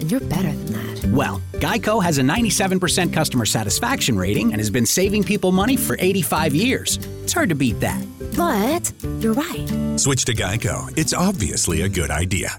And you're better than that. Well, Geico has a 97% customer satisfaction rating and has been saving people money for 85 years. It's hard to beat that. But you're right. Switch to Geico. It's obviously a good idea.